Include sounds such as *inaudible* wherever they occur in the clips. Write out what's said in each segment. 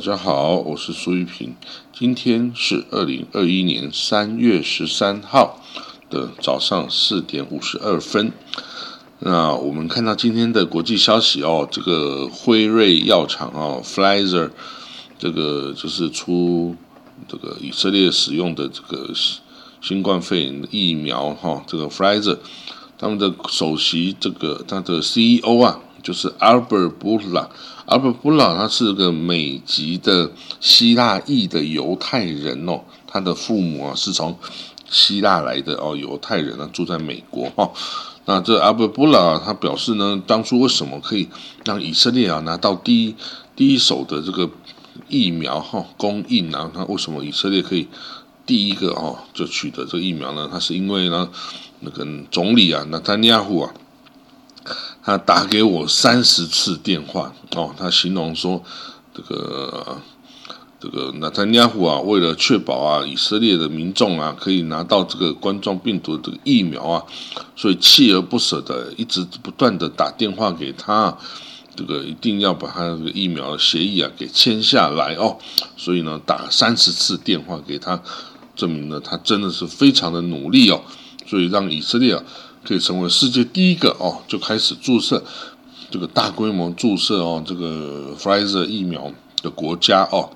大家好，我是苏玉平。今天是二零二一年三月十三号的早上四点五十二分。那我们看到今天的国际消息哦，这个辉瑞药厂哦 f l i z e r 这个就是出这个以色列使用的这个新冠肺炎疫苗哈，这个 f l i z e r 他们的首席这个他的 CEO 啊，就是 Albert Bourla。Albert Bourla 他是个美籍的希腊裔的犹太人哦，他的父母啊是从希腊来的哦，犹太人呢住在美国哈。那这 Albert Bourla 他表示呢，当初为什么可以让以色列啊拿到第一第一手的这个疫苗哈供应啊？那为什么以色列可以第一个哦就取得这个疫苗呢？他是因为呢。那个总理啊，那丹尼亚胡啊，他打给我三十次电话哦，他形容说，这个这个那他尼亚胡啊，为了确保啊以色列的民众啊可以拿到这个冠状病毒的疫苗啊，所以锲而不舍的一直不断的打电话给他，这个一定要把他这个疫苗协议啊给签下来哦，所以呢打三十次电话给他，证明了他真的是非常的努力哦。所以让以色列啊可以成为世界第一个哦，就开始注射这个大规模注射哦这个 Pfizer 疫苗的国家哦。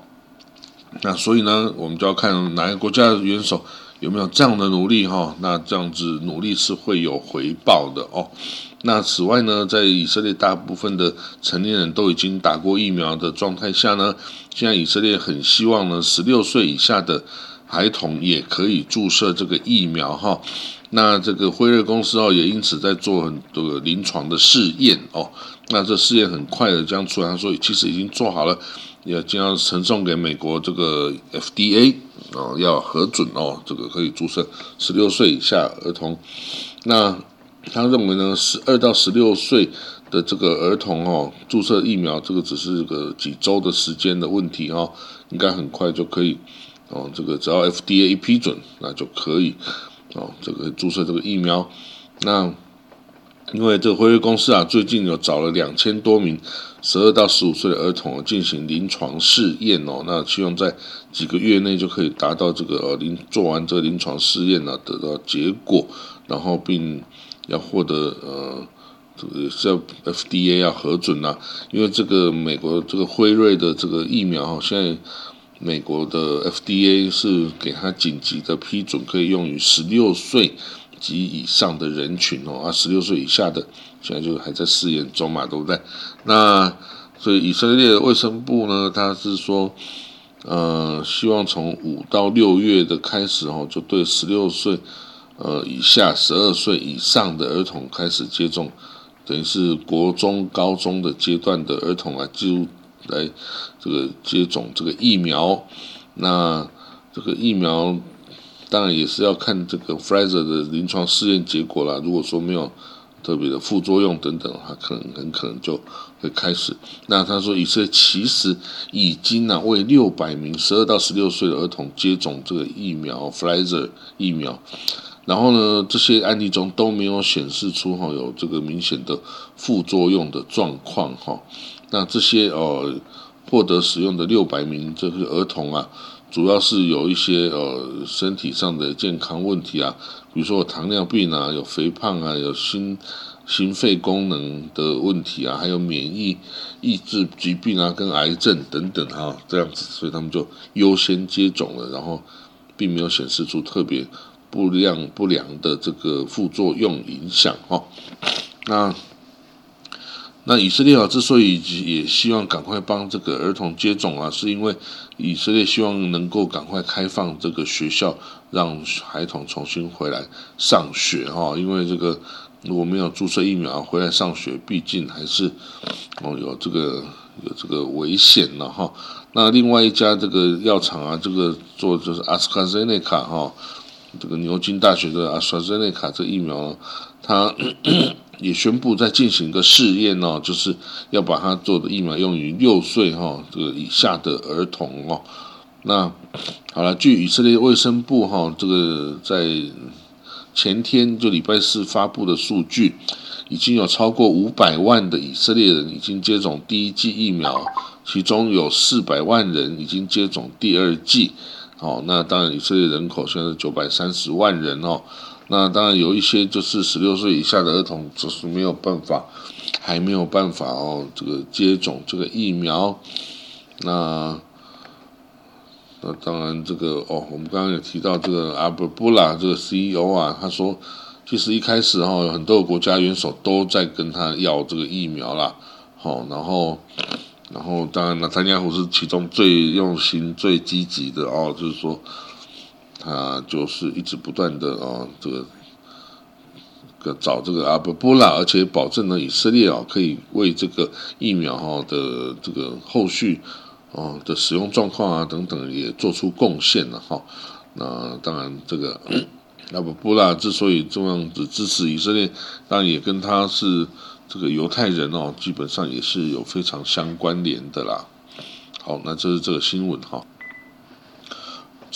那所以呢，我们就要看哪个国家的元首有没有这样的努力哈。那这样子努力是会有回报的哦。那此外呢，在以色列大部分的成年人都已经打过疫苗的状态下呢，现在以色列很希望呢，十六岁以下的孩童也可以注射这个疫苗哈。那这个辉瑞公司哦，也因此在做很多临床的试验哦。那这试验很快的将出来，说其实已经做好了，也将要呈送给美国这个 FDA 哦，要核准哦，这个可以注射十六岁以下儿童。那他认为呢，十二到十六岁的这个儿童哦，注射疫苗这个只是个几周的时间的问题哦，应该很快就可以哦，这个只要 FDA 一批准，那就可以。哦，这个注射这个疫苗，那因为这个辉瑞公司啊，最近有找了两千多名十二到十五岁的儿童进行临床试验哦，那希望在几个月内就可以达到这个呃临做完这个临床试验呢，得到结果，然后并要获得呃这个是要 FDA 要核准呐，因为这个美国这个辉瑞的这个疫苗，现在。美国的 FDA 是给他紧急的批准，可以用于十六岁及以上的人群哦，啊，十六岁以下的现在就还在试验中嘛，对不对？那所以以色列卫生部呢，他是说，呃，希望从五到六月的开始哦，就对十六岁呃以下、十二岁以上的儿童开始接种，等于是国中、高中的阶段的儿童啊，就。来，这个接种这个疫苗，那这个疫苗当然也是要看这个 Pfizer 的临床试验结果啦。如果说没有特别的副作用等等，他可能很可能就会开始。那他说以色列其实已经呢为六百名十二到十六岁的儿童接种这个疫苗 Pfizer 疫苗，然后呢这些案例中都没有显示出哈有这个明显的副作用的状况哈。那这些呃获得使用的六百名这个儿童啊，主要是有一些呃身体上的健康问题啊，比如说有糖尿病啊，有肥胖啊，有心心肺功能的问题啊，还有免疫抑制疾病啊，跟癌症等等哈，这样子，所以他们就优先接种了，然后并没有显示出特别不良不良的这个副作用影响哈，那。那以色列啊，之所以也希望赶快帮这个儿童接种啊，是因为以色列希望能够赶快开放这个学校，让孩童重新回来上学哈。因为这个如果没有注射疫苗回来上学，毕竟还是哦有这个有这个危险了哈。那另外一家这个药厂啊，这个做就是阿斯卡塞内卡哈，这个牛津大学的阿斯卡塞内卡这疫苗，它。*coughs* 也宣布在进行一个试验哦，就是要把它做的疫苗用于六岁哈这个以下的儿童哦。那好了，据以色列卫生部哈这个在前天就礼拜四发布的数据，已经有超过五百万的以色列人已经接种第一剂疫苗其中有四百万人已经接种第二剂。哦，那当然以色列人口现在是九百三十万人哦。那当然有一些就是十六岁以下的儿童，就是没有办法，还没有办法哦，这个接种这个疫苗。那那当然这个哦，我们刚刚有提到这个阿布布拉这个 CEO 啊，他说，其实一开始哈，很多国家元首都在跟他要这个疫苗啦。好，然后然后当然，那参加虎是其中最用心、最积极的哦，就是说。他就是一直不断的啊，这个个找这个阿布布拉，而且保证了以色列啊可以为这个疫苗哈的这个后续哦的使用状况啊等等也做出贡献了哈。那当然，这个阿布布拉之所以这样子支持以色列，当然也跟他是这个犹太人哦，基本上也是有非常相关联的啦。好，那这是这个新闻哈。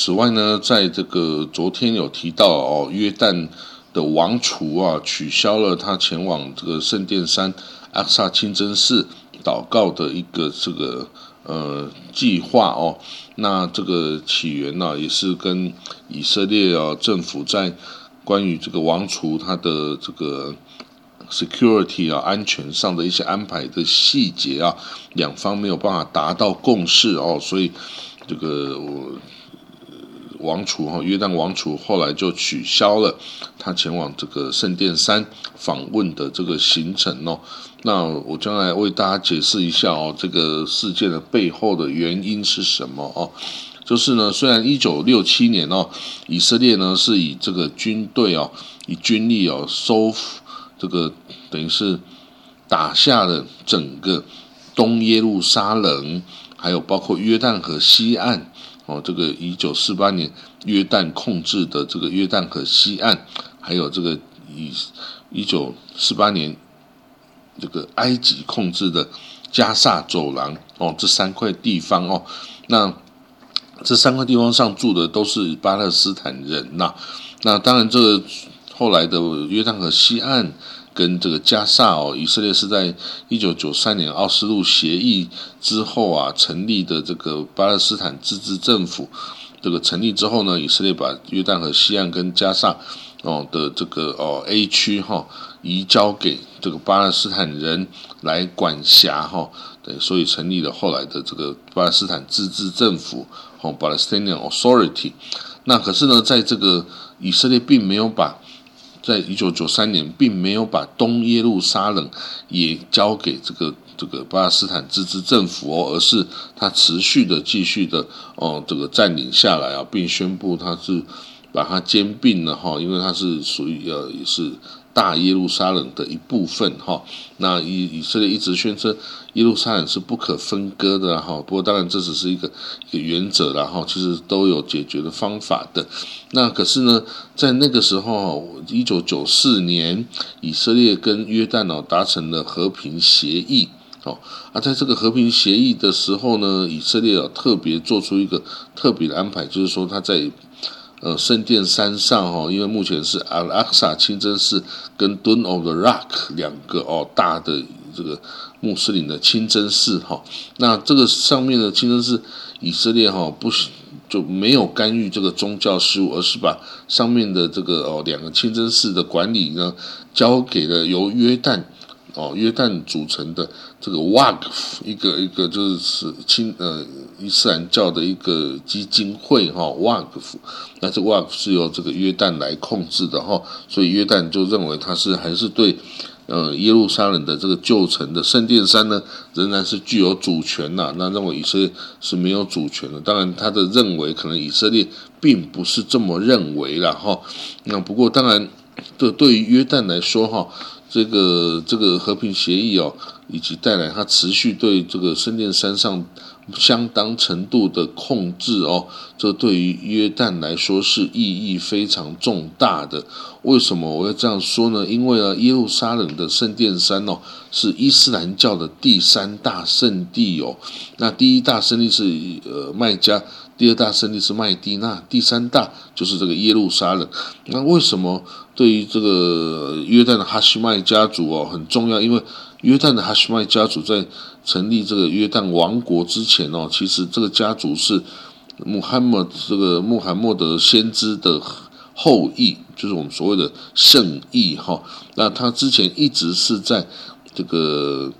此外呢，在这个昨天有提到哦，约旦的王储啊，取消了他前往这个圣殿山阿萨清真寺祷告的一个这个呃计划哦。那这个起源呢，也是跟以色列啊政府在关于这个王储他的这个 security 啊安全上的一些安排的细节啊，两方没有办法达到共识哦，所以这个我。王储哈，约旦王储后来就取消了他前往这个圣殿山访问的这个行程哦。那我将来为大家解释一下哦，这个事件的背后的原因是什么哦？就是呢，虽然一九六七年哦，以色列呢是以这个军队哦，以军力哦收复这个等于是打下了整个东耶路撒冷，还有包括约旦河西岸。哦，这个一九四八年约旦控制的这个约旦河西岸，还有这个以一九四八年这个埃及控制的加萨走廊，哦，这三块地方哦，那这三块地方上住的都是巴勒斯坦人呐。那当然，这个后来的约旦河西岸。跟这个加萨哦，以色列是在一九九三年奥斯陆协议之后啊成立的这个巴勒斯坦自治政府。这个成立之后呢，以色列把约旦河西岸跟加萨哦的这个哦 A 区哈移交给这个巴勒斯坦人来管辖哈，对，所以成立了后来的这个巴勒斯坦自治政府哦 Palestinian Authority。那可是呢，在这个以色列并没有把在一九九三年，并没有把东耶路撒冷也交给这个这个巴勒斯坦自治政府哦，而是他持续的继续的哦，这个占领下来啊，并宣布他是把它兼并了哈，因为它是属于呃也是。大耶路撒冷的一部分哈，那以以色列一直宣称耶路撒冷是不可分割的哈，不过当然这只是一个一个原则然后其实都有解决的方法的。那可是呢，在那个时候，一九九四年，以色列跟约旦哦达成了和平协议哦，而在这个和平协议的时候呢，以色列哦特别做出一个特别的安排，就是说他在。呃，圣殿山上哈，因为目前是阿拉萨清真寺跟 Dome of the Rock 两个哦大的这个穆斯林的清真寺哈，那这个上面的清真寺，以色列哈不是就没有干预这个宗教事务，而是把上面的这个哦两个清真寺的管理呢，交给了由约旦。哦，约旦组成的这个 WAGF 一个一个就是清呃伊斯兰教的一个基金会哈，WAGF，那这 WAGF 是由这个约旦来控制的哈，所以约旦就认为他是还是对呃耶路撒冷的这个旧城的圣殿山呢，仍然是具有主权呐，那认为以色列是没有主权的。当然，他的认为可能以色列并不是这么认为了哈。那不过当然，这对于约旦来说哈。这个这个和平协议哦，以及带来它持续对这个圣殿山上相当程度的控制哦，这对于约旦来说是意义非常重大的。为什么我要这样说呢？因为呢，耶路撒冷的圣殿山哦，是伊斯兰教的第三大圣地哦。那第一大圣地是呃麦加，第二大圣地是麦地那，第三大就是这个耶路撒冷。那为什么对于这个约旦的哈希麦家族哦很重要？因为约旦的哈希麦家族在成立这个约旦王国之前哦，其实这个家族是。穆罕默这个穆罕默德先知的后裔，就是我们所谓的圣裔哈。那他之前一直是在这个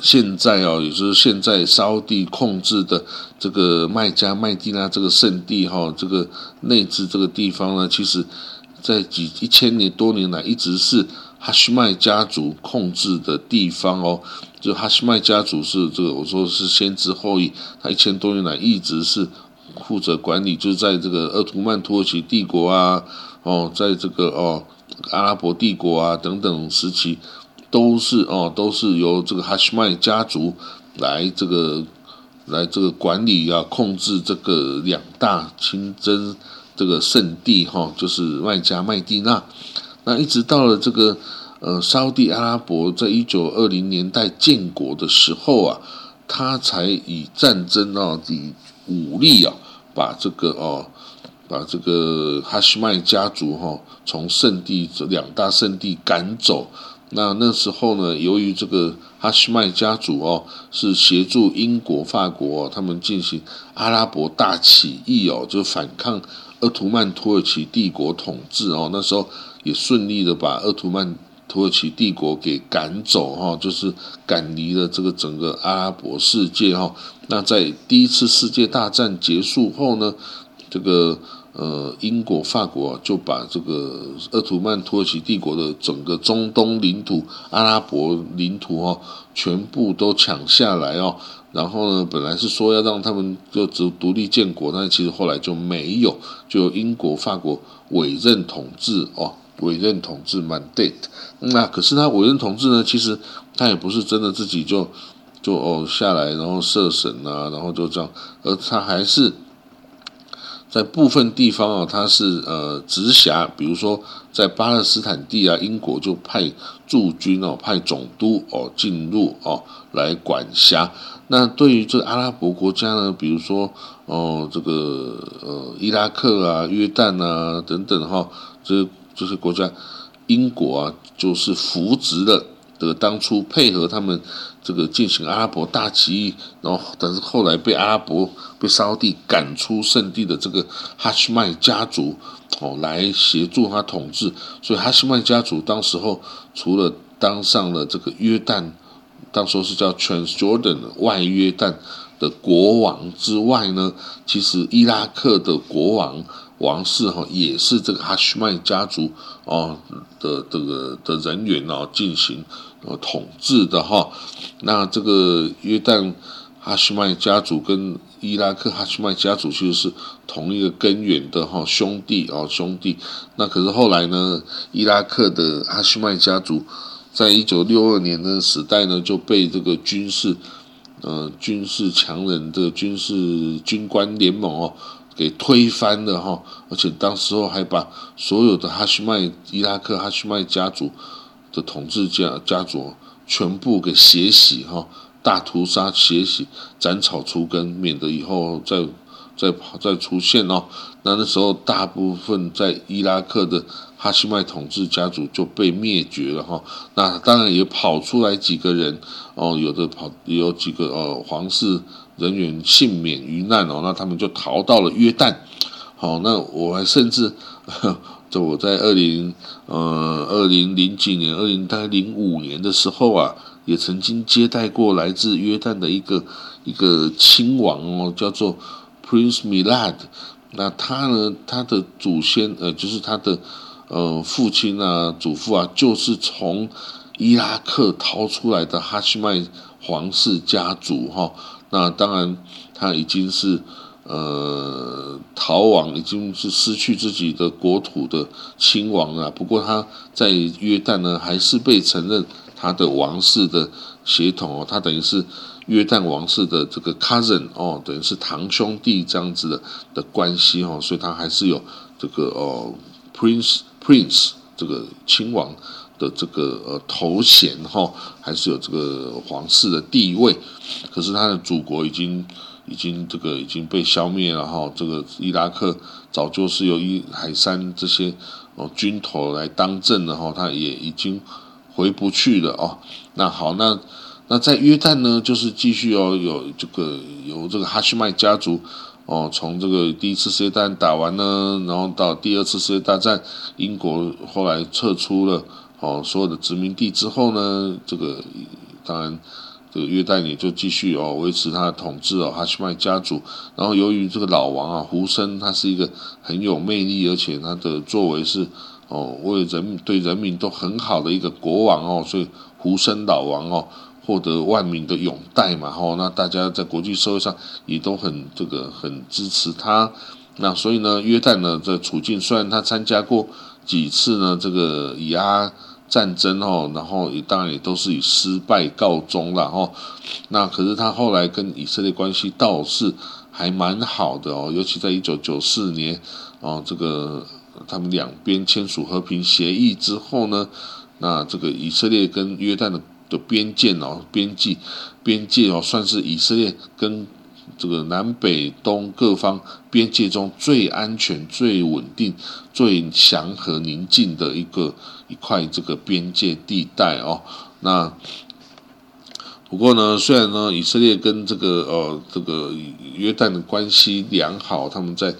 现在啊，也就是现在沙地控制的这个麦加麦地那这个圣地哈，这个内治这个地方呢，其实在几一千年多年来一直是哈希麦家族控制的地方哦。就哈希麦家族是这个，我说是先知后裔，他一千多年来一直是负责管理，就在这个鄂图曼土耳其帝国啊，哦，在这个哦阿拉伯帝国啊等等时期，都是哦都是由这个哈希麦家族来这个来这个管理啊控制这个两大清真这个圣地哈，就是麦加麦地那，那一直到了这个。呃，沙地阿拉伯在一九二零年代建国的时候啊，他才以战争啊，以武力啊，把这个哦，把这个哈希麦家族哈，从圣地这两大圣地赶走。那那时候呢，由于这个哈希麦家族哦，是协助英国、法国他们进行阿拉伯大起义哦，就反抗鄂图曼土耳其帝国统治哦。那时候也顺利的把鄂图曼。土耳其帝国给赶走哈，就是赶离了这个整个阿拉伯世界哈。那在第一次世界大战结束后呢，这个呃英国、法国就把这个鄂图曼土耳其帝国的整个中东领土、阿拉伯领土哈，全部都抢下来哦。然后呢，本来是说要让他们就独独立建国，但其实后来就没有，就英国、法国委任统治哦。委任统治 mandate，那可是他委任统治呢？其实他也不是真的自己就就哦下来，然后设审啊，然后就这样，而他还是在部分地方啊，他是呃直辖，比如说在巴勒斯坦地啊，英国就派驻军哦，派总督哦进入哦来管辖。那对于这阿拉伯国家呢，比如说哦这个呃伊拉克啊、约旦啊等等哈，这。这些国家，英国啊，就是扶植了这个当初配合他们这个进行阿拉伯大起义，然后但是后来被阿拉伯被沙地赶出圣地的这个哈希麦家族哦，来协助他统治。所以哈希麦家族当时候除了当上了这个约旦，当时候是叫 Transjordan 外约旦的国王之外呢，其实伊拉克的国王。王室哈也是这个哈希曼家族哦的这个的人员哦进行呃统治的哈，那这个约旦哈希曼家族跟伊拉克哈希曼家族其实是同一个根源的哈兄弟哦兄弟，那可是后来呢，伊拉克的哈希曼家族在一九六二年的时代呢就被这个军事呃军事强人的军事军官联盟哦。给推翻了哈，而且当时候还把所有的哈希麦伊拉克哈希麦家族的统治家家族全部给血洗哈，大屠杀血洗，斩草除根，免得以后再再再出现哦。那那时候大部分在伊拉克的哈希麦统治家族就被灭绝了哈。那当然也跑出来几个人哦，有的跑有几个呃皇室。人员幸免于难哦，那他们就逃到了约旦。好，那我还甚至，就我在二零呃二零零几年，二零大概零五年的时候啊，也曾经接待过来自约旦的一个一个亲王哦，叫做 Prince Milad。那他呢，他的祖先呃，就是他的呃父亲啊、祖父啊，就是从伊拉克逃出来的哈希曼皇室家族哈。那当然，他已经是呃逃亡，已经是失去自己的国土的亲王了。不过他在约旦呢，还是被承认他的王室的血统哦，他等于是约旦王室的这个 cousin 哦，等于是堂兄弟这样子的的关系哦，所以他还是有这个哦 prince prince 这个亲王的这个呃头衔哈，还是有这个皇室的地位，可是他的祖国已经。已经这个已经被消灭了哈，这个伊拉克早就是由伊海山这些哦军头来当政的哈，他也已经回不去了哦。那好，那那在约旦呢，就是继续哦有这个由这个哈希麦家族哦，从这个第一次世界大战打完呢，然后到第二次世界大战，英国后来撤出了哦所有的殖民地之后呢，这个当然。这个约旦也就继续哦维持他的统治哦，哈希曼家族。然后由于这个老王啊，胡森他是一个很有魅力，而且他的作为是哦为人对人民都很好的一个国王哦，所以胡森老王哦获得万民的拥戴嘛。哦，那大家在国际社会上也都很这个很支持他。那所以呢，约旦呢这处境虽然他参加过几次呢这个以阿。战争哦，然后也当然也都是以失败告终了哦。那可是他后来跟以色列关系倒是还蛮好的哦，尤其在一九九四年哦，这个他们两边签署和平协议之后呢，那这个以色列跟约旦的的边界哦，边际边界哦，算是以色列跟。这个南北东各方边界中最安全、最稳定、最祥和宁静的一个一块这个边界地带哦。那不过呢，虽然呢，以色列跟这个呃这个约旦的关系良好，他们在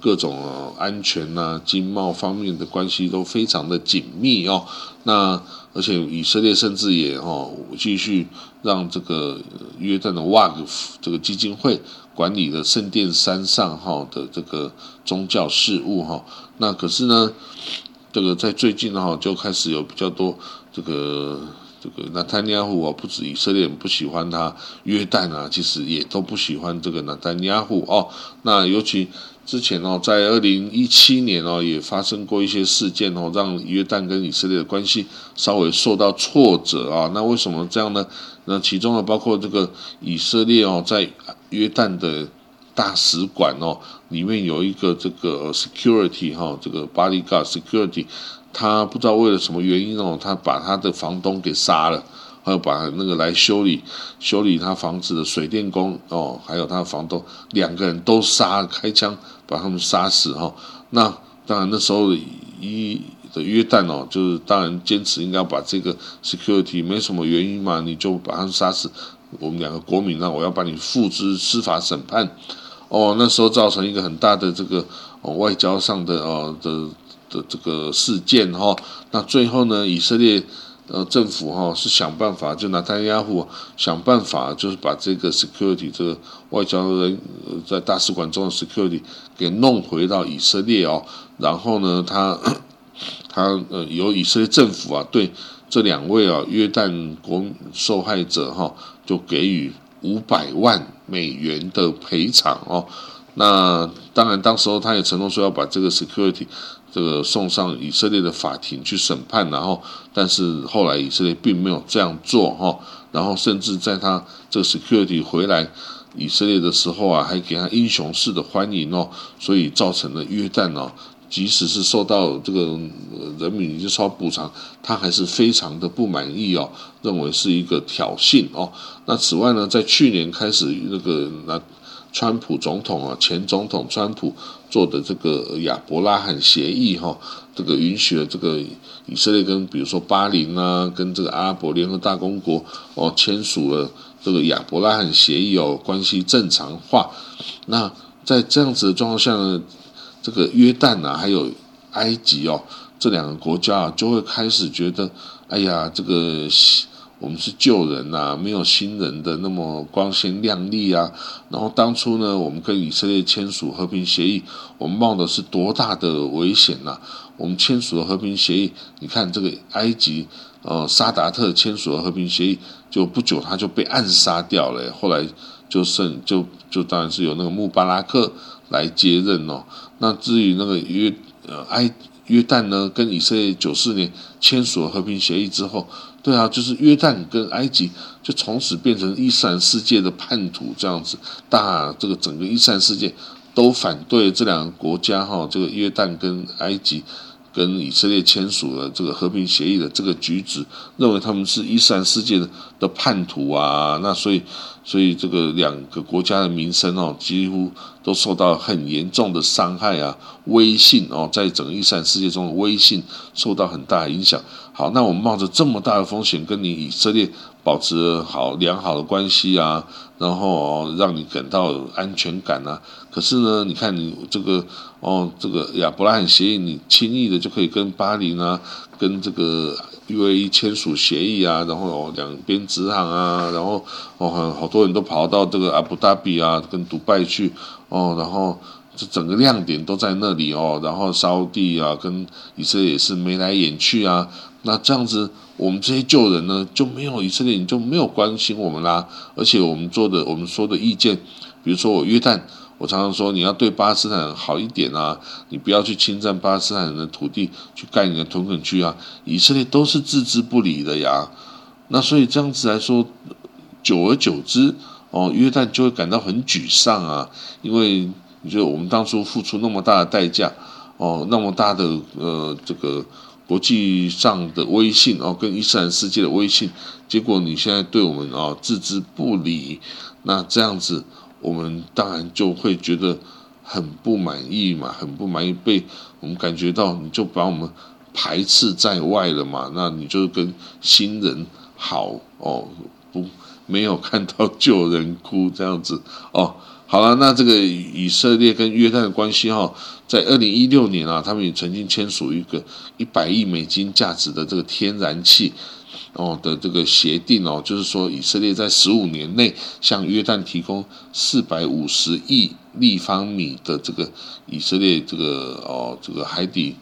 各种安全呐、经贸方面的关系都非常的紧密哦。那而且以色列甚至也哦继续让这个约旦的瓦格夫这个基金会管理了圣殿山上哈的这个宗教事务哈。那可是呢，这个在最近哈就开始有比较多这个这个纳坦尼亚胡啊，不止以色列人不喜欢他，约旦啊其实也都不喜欢这个纳坦尼亚胡哦。那尤其。之前哦，在二零一七年哦，也发生过一些事件哦，让约旦跟以色列的关系稍微受到挫折啊。那为什么这样呢？那其中呢，包括这个以色列哦，在约旦的大使馆哦，里面有一个这个 security 哈，这个 bodyguard security，他不知道为了什么原因哦，他把他的房东给杀了。还有把那个来修理修理他房子的水电工哦，还有他的房东两个人都杀开枪把他们杀死哈。那当然那时候一的约旦哦，就是当然坚持应该要把这个 security 没什么原因嘛，你就把他们杀死。我们两个国民呢，我要把你付之司法审判。哦，那时候造成一个很大的这个哦外交上的哦的的这个事件哈。那最后呢，以色列。呃，政府哈是想办法，就拿丹亚胡想办法，就是把这个 security 这个外交人在大使馆中的 security 给弄回到以色列哦。然后呢，他他呃由以色列政府啊对这两位啊约旦国受害者哈就给予五百万美元的赔偿哦。那当然，当时候他也承诺说要把这个 security。这个送上以色列的法庭去审判，然后，但是后来以色列并没有这样做哈，然后甚至在他这个 security 回来以色列的时候啊，还给他英雄式的欢迎哦，所以造成了约旦哦，即使是受到这个人民已经受到补偿，他还是非常的不满意哦，认为是一个挑衅哦。那此外呢，在去年开始那个那。川普总统啊，前总统川普做的这个亚伯拉罕协议哈，这个允许了这个以色列跟比如说巴林啊，跟这个阿拉伯联合大公国哦签署了这个亚伯拉罕协议哦，关系正常化。那在这样子的状况下呢，这个约旦啊，还有埃及哦，这两个国家啊，就会开始觉得，哎呀，这个。我们是旧人呐，没有新人的那么光鲜亮丽啊。然后当初呢，我们跟以色列签署和平协议，我们冒的是多大的危险呐！我们签署了和平协议，你看这个埃及，呃，沙达特签署了和平协议，就不久他就被暗杀掉了。后来就剩就就当然是有那个穆巴拉克来接任哦。那至于那个约呃埃约旦呢，跟以色列九四年签署了和平协议之后。对啊，就是约旦跟埃及就从此变成伊斯兰世界的叛徒这样子，大这个整个伊斯兰世界都反对这两个国家哈，这个约旦跟埃及。跟以色列签署了这个和平协议的这个举止，认为他们是伊斯兰世界的的叛徒啊，那所以所以这个两个国家的民生哦，几乎都受到很严重的伤害啊，威信哦，在整个伊斯兰世界中的威信受到很大的影响。好，那我们冒着这么大的风险跟你以色列保持好良好的关系啊，然后让你感到安全感啊。可是呢，你看你这个哦，这个亚伯拉罕协议，你轻易的就可以跟巴黎啊，跟这个 UAE 签署协议啊，然后两边直航啊，然后哦，好多人都跑到这个阿布达比啊，跟迪拜去哦，然后。这整个亮点都在那里哦，然后沙地啊跟以色列也是眉来眼去啊，那这样子我们这些旧人呢就没有以色列，你就没有关心我们啦。而且我们做的我们说的意见，比如说我约旦，我常常说你要对巴勒斯坦人好一点啊，你不要去侵占巴勒斯坦人的土地，去盖你的屯垦区啊，以色列都是置之不理的呀。那所以这样子来说，久而久之哦，约旦就会感到很沮丧啊，因为。你觉得我们当初付出那么大的代价，哦，那么大的呃这个国际上的威信哦，跟伊斯兰世界的威信，结果你现在对我们啊置之不理，那这样子我们当然就会觉得很不满意嘛，很不满意，被我们感觉到你就把我们排斥在外了嘛，那你就跟新人好哦，不没有看到旧人哭这样子哦。好了，那这个以色列跟约旦的关系哈，在二零一六年啊，他们也曾经签署一个一百亿美金价值的这个天然气哦的这个协定哦，就是说以色列在十五年内向约旦提供四百五十亿立方米的这个以色列这个哦这个海底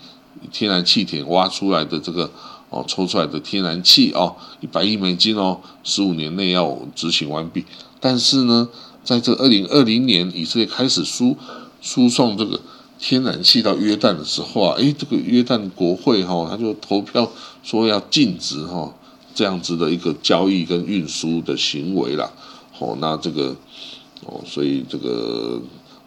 天然气田挖出来的这个哦抽出来的天然气哦一百亿美金哦，十五年内要执行完毕，但是呢。在这二零二零年，以色列开始输输送这个天然气到约旦的时候啊，诶，这个约旦国会哈，他就投票说要禁止哈这样子的一个交易跟运输的行为啦。哦，那这个哦，所以这个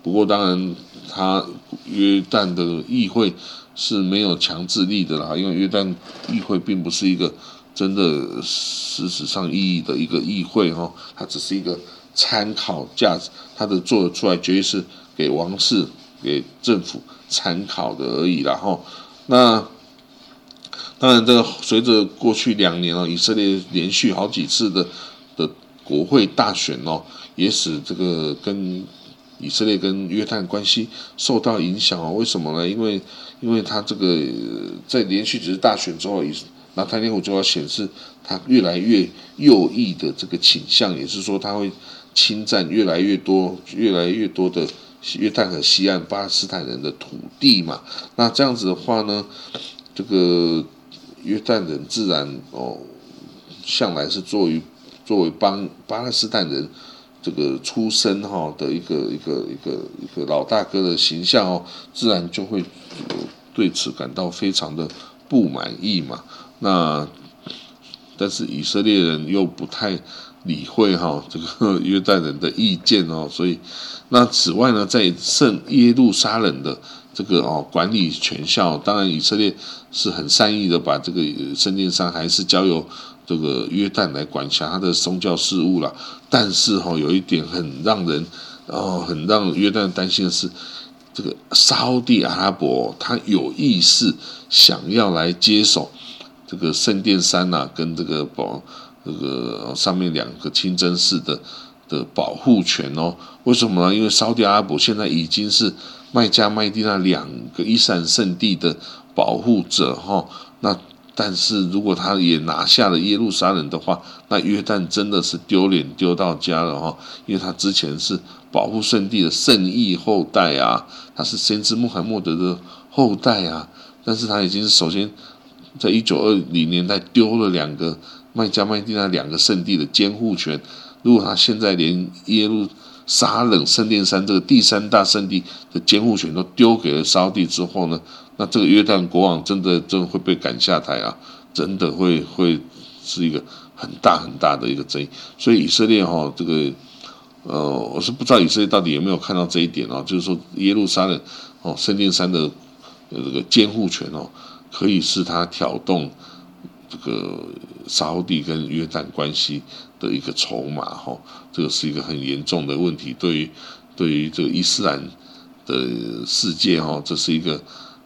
不过当然，他约旦的议会是没有强制力的啦，因为约旦议会并不是一个真的事实上意义的一个议会哈，它只是一个。参考价值，它的做出来绝对是给王室、给政府参考的而已。然后，那当然，这个随着过去两年哦，以色列连续好几次的的国会大选哦，也使这个跟以色列跟约旦关系受到影响哦。为什么呢？因为，因为他这个在连续几次大选之后，以那他那会就要显示他越来越右翼的这个倾向，也是说他会。侵占越来越多、越来越多的约旦河西岸巴勒斯坦人的土地嘛？那这样子的话呢，这个约旦人自然哦，向来是作为作为帮巴勒斯坦人这个出身哈的一个一个一个一个老大哥的形象哦，自然就会对此感到非常的不满意嘛。那但是以色列人又不太。理会哈这个约旦人的意见哦，所以那此外呢，在圣耶路撒冷的这个哦管理权效，当然以色列是很善意的把这个圣殿山还是交由这个约旦来管辖他的宗教事务了。但是哈有一点很让人哦很让约旦担心的是，这个沙地阿拉伯他有意识想要来接手这个圣殿山呐，跟这个保。这个上面两个清真寺的的保护权哦，为什么呢？因为沙特阿拉伯现在已经是麦加、麦地那两个伊斯兰圣地的保护者哈。那但是如果他也拿下了耶路撒冷的话，那约旦真的是丢脸丢到家了哈。因为他之前是保护圣地的圣裔后代啊，他是先知穆罕默德的后代啊，但是他已经首先在一九二零年代丢了两个。麦加、麦地那两个圣地的监护权，如果他现在连耶路撒冷圣殿山这个第三大圣地的监护权都丢给了沙地之后呢，那这个约旦国王真的真的会被赶下台啊！真的会会是一个很大很大的一个争议。所以以色列哈这个呃，我是不知道以色列到底有没有看到这一点哦，就是说耶路撒冷哦圣殿山的这个监护权哦，可以是他挑动这个沙地跟约旦关系的一个筹码哈，这个是一个很严重的问题，对于对于这个伊斯兰的世界哈，这是一个。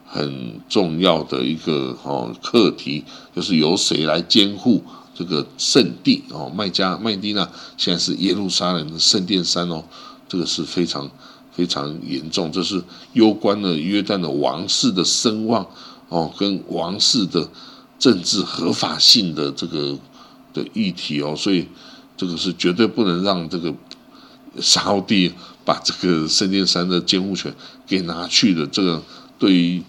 很重要的一个哦课题，就是由谁来监护这个圣地哦？麦加麦地那现在是耶路撒冷的圣殿山哦，这个是非常非常严重，这是攸关了约旦的王室的声望哦，跟王室的政治合法性的这个的议题哦，所以这个是绝对不能让这个沙地把这个圣殿山的监护权给拿去的，这个对于。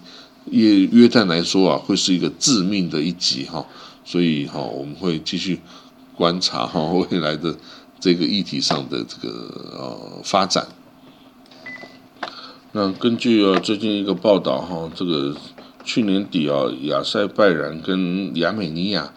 约约旦来说啊，会是一个致命的一击哈，所以哈，我们会继续观察哈 *laughs* 未来的这个议题上的这个呃发展。那根据啊最近一个报道哈，这个去年底啊，亚塞拜然跟亚美尼亚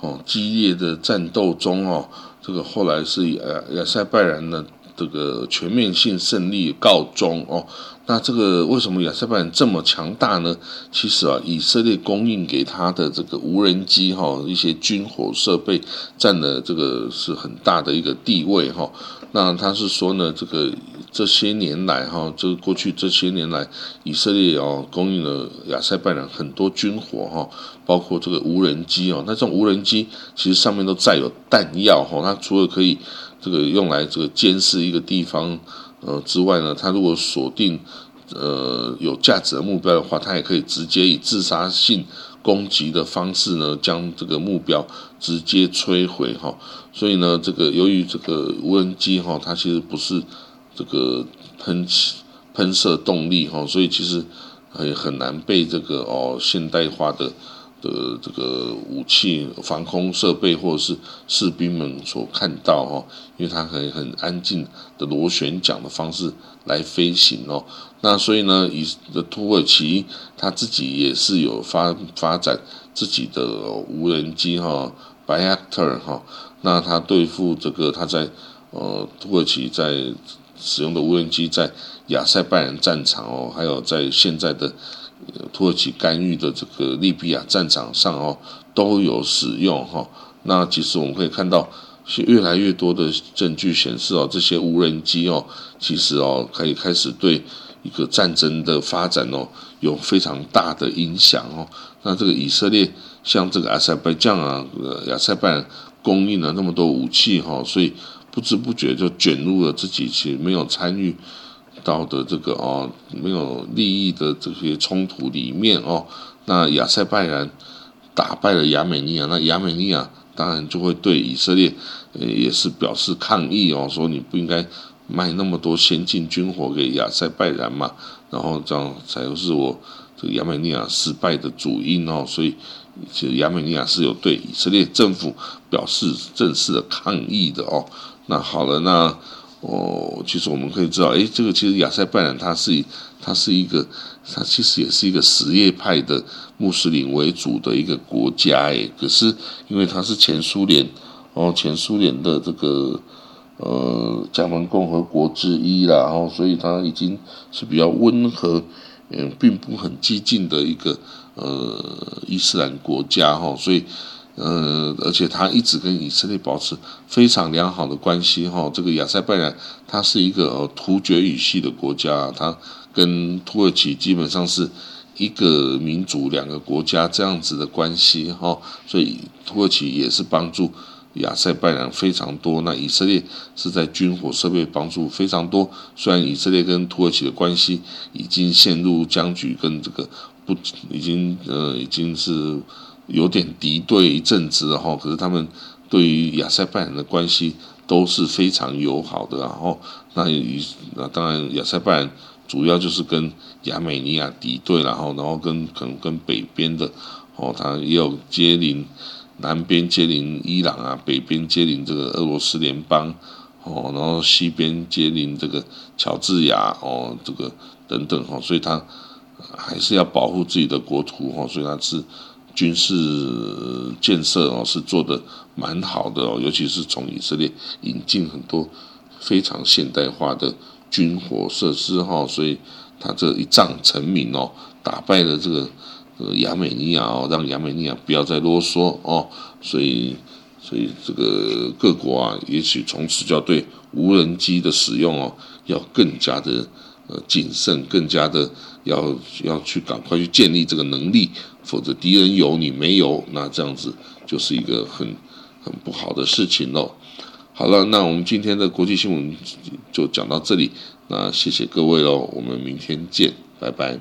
哦激烈的战斗中哦，这个后来是亚亚塞拜然呢这个全面性胜利告终哦。那这个为什么亚塞拜然这么强大呢？其实啊，以色列供应给他的这个无人机哈，一些军火设备占了这个是很大的一个地位哈。那他是说呢，这个这些年来哈，这个过去这些年来，以色列哦供应了亚塞拜然很多军火哈，包括这个无人机哦。那这种无人机其实上面都载有弹药哈，它除了可以这个用来这个监视一个地方。呃，之外呢，它如果锁定呃有价值的目标的话，它也可以直接以自杀性攻击的方式呢，将这个目标直接摧毁哈。所以呢，这个由于这个无人机哈，它其实不是这个喷气喷射动力哈，所以其实也很难被这个哦现代化的。的这个武器、防空设备或者是士兵们所看到哈，因为它可以很安静的螺旋桨的方式来飞行哦。那所以呢，以土耳其他自己也是有发发展自己的无人机哈，Bayaktar 哈。那他对付这个他在呃土耳其在使用的无人机在亚塞拜然战场哦，还有在现在的。土耳其干预的这个利比亚战场上哦，都有使用哈。那其实我们可以看到，是越来越多的证据显示哦，这些无人机哦，其实哦可以开始对一个战争的发展哦有非常大的影响哦。那这个以色列向这个阿塞拜疆啊、呃亚塞拜然供应了那么多武器哈，所以不知不觉就卷入了自己其实没有参与。到的这个哦，没有利益的这些冲突里面哦，那亚塞拜然打败了亚美尼亚，那亚美尼亚当然就会对以色列也是表示抗议哦，说你不应该卖那么多先进军火给亚塞拜然嘛，然后这样才是我这个亚美尼亚失败的主因哦，所以其实亚美尼亚是有对以色列政府表示正式的抗议的哦。那好了，那。哦，其实我们可以知道，哎，这个其实亚塞拜然它是它是一个，它其实也是一个什叶派的穆斯林为主的一个国家，哎，可是因为它是前苏联，哦，前苏联的这个呃加盟共和国之一啦，然后所以它已经是比较温和，嗯，并不很激进的一个呃伊斯兰国家，哈，所以。呃，而且他一直跟以色列保持非常良好的关系哈。这个亚塞拜然，它是一个突厥语系的国家，它跟土耳其基本上是一个民族两个国家这样子的关系哈。所以土耳其也是帮助亚塞拜然非常多。那以色列是在军火设备帮助非常多。虽然以色列跟土耳其的关系已经陷入僵局，跟这个不已经呃已经是。有点敌对一阵子哈，可是他们对于亚塞拜然的关系都是非常友好的，然后那那当然亚塞拜然主要就是跟亚美尼亚敌对，然后然后跟可能跟北边的哦，他也有接邻南边接邻伊朗啊，北边接邻这个俄罗斯联邦哦，然后西边接邻这个乔治亚哦，这个等等哈，所以他还是要保护自己的国土哈，所以他是。军事建设哦是做的蛮好的哦，尤其是从以色列引进很多非常现代化的军火设施哈，所以他这一仗成名哦，打败了这个呃亚美尼亚哦，让亚美尼亚不要再啰嗦哦，所以所以这个各国啊，也许从此就要对无人机的使用哦，要更加的呃谨慎，更加的要要去赶快去建立这个能力。否则敌人有你没有，那这样子就是一个很很不好的事情喽。好了，那我们今天的国际新闻就讲到这里，那谢谢各位喽，我们明天见，拜拜。